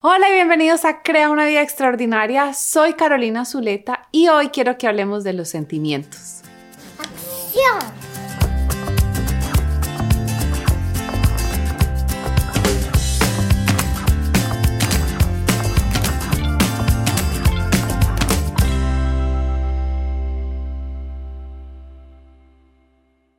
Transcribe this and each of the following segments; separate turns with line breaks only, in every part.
Hola y bienvenidos a Crea una vida extraordinaria. Soy Carolina Zuleta y hoy quiero que hablemos de los sentimientos. ¡Acción!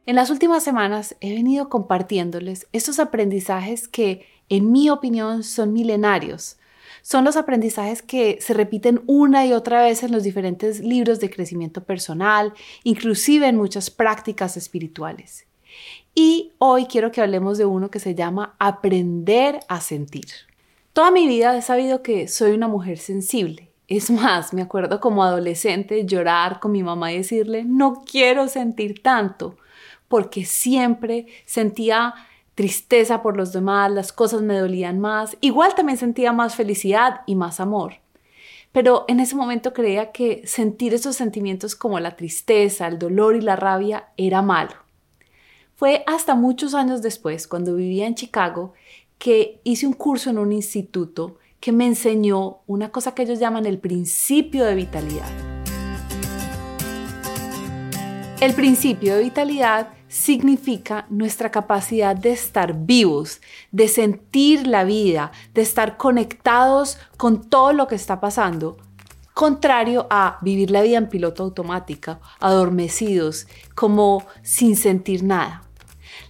En las últimas semanas he venido compartiéndoles estos aprendizajes que en mi opinión, son milenarios. Son los aprendizajes que se repiten una y otra vez en los diferentes libros de crecimiento personal, inclusive en muchas prácticas espirituales. Y hoy quiero que hablemos de uno que se llama aprender a sentir. Toda mi vida he sabido que soy una mujer sensible. Es más, me acuerdo como adolescente llorar con mi mamá y decirle, no quiero sentir tanto, porque siempre sentía tristeza por los demás, las cosas me dolían más. Igual también sentía más felicidad y más amor. Pero en ese momento creía que sentir esos sentimientos como la tristeza, el dolor y la rabia era malo. Fue hasta muchos años después, cuando vivía en Chicago, que hice un curso en un instituto que me enseñó una cosa que ellos llaman el principio de vitalidad. El principio de vitalidad significa nuestra capacidad de estar vivos, de sentir la vida, de estar conectados con todo lo que está pasando, contrario a vivir la vida en piloto automático, adormecidos, como sin sentir nada.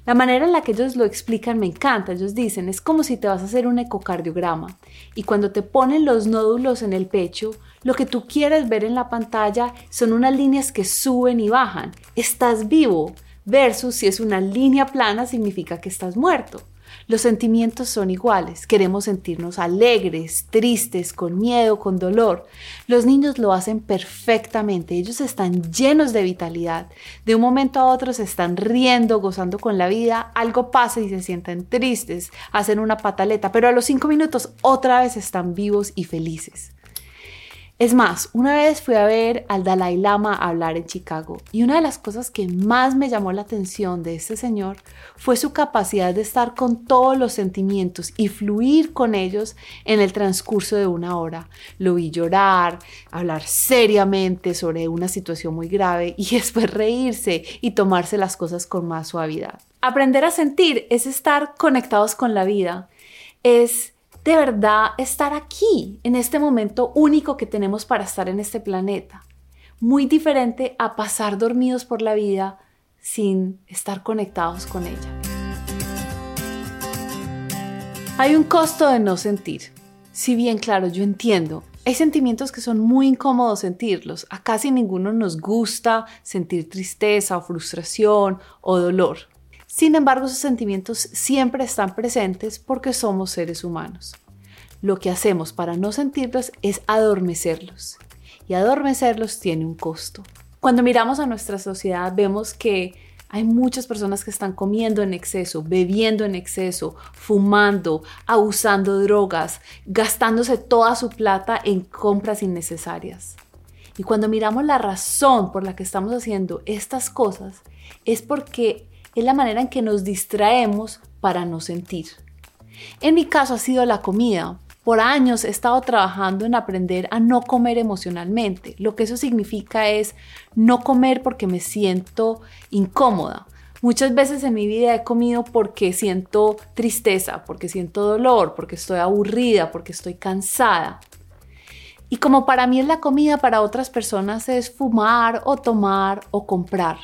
La manera en la que ellos lo explican me encanta. Ellos dicen, es como si te vas a hacer un ecocardiograma y cuando te ponen los nódulos en el pecho, lo que tú quieres ver en la pantalla son unas líneas que suben y bajan. Estás vivo, versus si es una línea plana significa que estás muerto. Los sentimientos son iguales. Queremos sentirnos alegres, tristes, con miedo, con dolor. Los niños lo hacen perfectamente. Ellos están llenos de vitalidad. De un momento a otro se están riendo, gozando con la vida. Algo pasa y se sienten tristes, hacen una pataleta, pero a los cinco minutos otra vez están vivos y felices. Es más, una vez fui a ver al Dalai Lama hablar en Chicago y una de las cosas que más me llamó la atención de este señor fue su capacidad de estar con todos los sentimientos y fluir con ellos en el transcurso de una hora. Lo vi llorar, hablar seriamente sobre una situación muy grave y después reírse y tomarse las cosas con más suavidad. Aprender a sentir es estar conectados con la vida, es de verdad estar aquí, en este momento único que tenemos para estar en este planeta. Muy diferente a pasar dormidos por la vida sin estar conectados con ella. Hay un costo de no sentir. Si bien, claro, yo entiendo, hay sentimientos que son muy incómodos sentirlos. A casi ninguno nos gusta sentir tristeza o frustración o dolor. Sin embargo, esos sentimientos siempre están presentes porque somos seres humanos. Lo que hacemos para no sentirlos es adormecerlos. Y adormecerlos tiene un costo. Cuando miramos a nuestra sociedad vemos que hay muchas personas que están comiendo en exceso, bebiendo en exceso, fumando, abusando drogas, gastándose toda su plata en compras innecesarias. Y cuando miramos la razón por la que estamos haciendo estas cosas, es porque es la manera en que nos distraemos para no sentir. En mi caso ha sido la comida. Por años he estado trabajando en aprender a no comer emocionalmente. Lo que eso significa es no comer porque me siento incómoda. Muchas veces en mi vida he comido porque siento tristeza, porque siento dolor, porque estoy aburrida, porque estoy cansada. Y como para mí es la comida, para otras personas es fumar o tomar o comprar.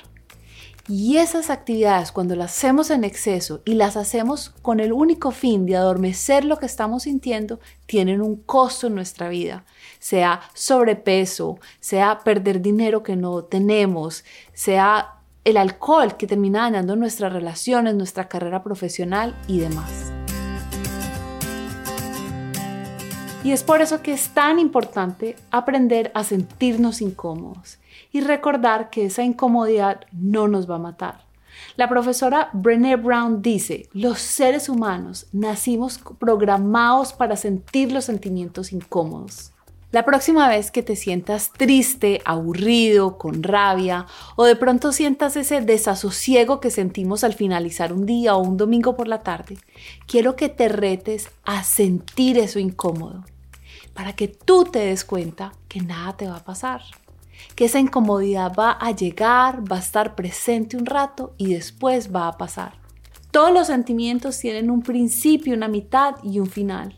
Y esas actividades, cuando las hacemos en exceso y las hacemos con el único fin de adormecer lo que estamos sintiendo, tienen un costo en nuestra vida. Sea sobrepeso, sea perder dinero que no tenemos, sea el alcohol que termina dañando nuestras relaciones, nuestra carrera profesional y demás. Y es por eso que es tan importante aprender a sentirnos incómodos y recordar que esa incomodidad no nos va a matar. La profesora Brené Brown dice, los seres humanos nacimos programados para sentir los sentimientos incómodos. La próxima vez que te sientas triste, aburrido, con rabia o de pronto sientas ese desasosiego que sentimos al finalizar un día o un domingo por la tarde, quiero que te retes a sentir eso incómodo para que tú te des cuenta que nada te va a pasar, que esa incomodidad va a llegar, va a estar presente un rato y después va a pasar. Todos los sentimientos tienen un principio, una mitad y un final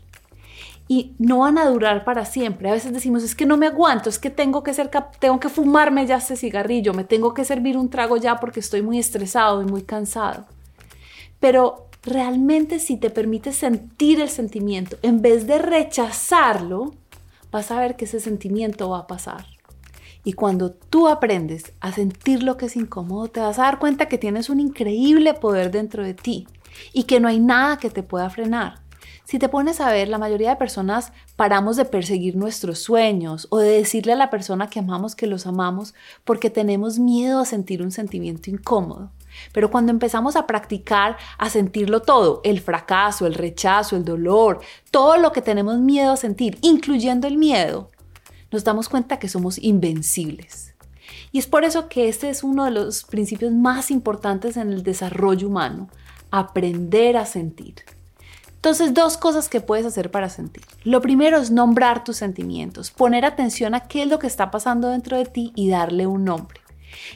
y no van a durar para siempre. A veces decimos, es que no me aguanto, es que tengo que ser tengo que fumarme ya ese cigarrillo, me tengo que servir un trago ya porque estoy muy estresado y muy cansado. Pero realmente si te permites sentir el sentimiento, en vez de rechazarlo, vas a ver que ese sentimiento va a pasar. Y cuando tú aprendes a sentir lo que es incómodo, te vas a dar cuenta que tienes un increíble poder dentro de ti y que no hay nada que te pueda frenar. Si te pones a ver, la mayoría de personas paramos de perseguir nuestros sueños o de decirle a la persona que amamos que los amamos porque tenemos miedo a sentir un sentimiento incómodo. Pero cuando empezamos a practicar, a sentirlo todo, el fracaso, el rechazo, el dolor, todo lo que tenemos miedo a sentir, incluyendo el miedo, nos damos cuenta que somos invencibles. Y es por eso que este es uno de los principios más importantes en el desarrollo humano, aprender a sentir. Entonces, dos cosas que puedes hacer para sentir. Lo primero es nombrar tus sentimientos, poner atención a qué es lo que está pasando dentro de ti y darle un nombre.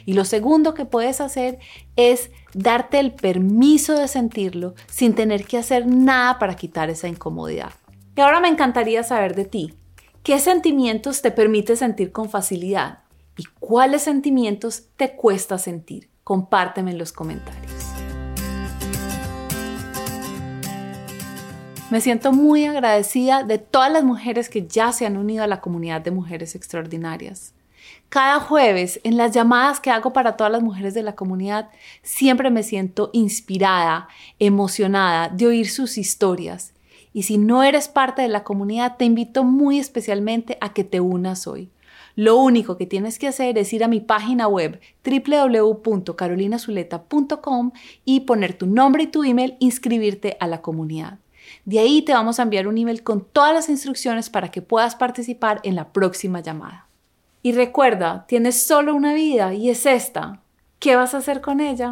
Y lo segundo que puedes hacer es darte el permiso de sentirlo sin tener que hacer nada para quitar esa incomodidad. Y ahora me encantaría saber de ti. ¿Qué sentimientos te permite sentir con facilidad? ¿Y cuáles sentimientos te cuesta sentir? Compárteme en los comentarios. Me siento muy agradecida de todas las mujeres que ya se han unido a la comunidad de mujeres extraordinarias. Cada jueves, en las llamadas que hago para todas las mujeres de la comunidad, siempre me siento inspirada, emocionada de oír sus historias. Y si no eres parte de la comunidad, te invito muy especialmente a que te unas hoy. Lo único que tienes que hacer es ir a mi página web www.carolinazuleta.com y poner tu nombre y tu email, inscribirte a la comunidad. De ahí te vamos a enviar un email con todas las instrucciones para que puedas participar en la próxima llamada. Y recuerda, tienes solo una vida y es esta. ¿Qué vas a hacer con ella?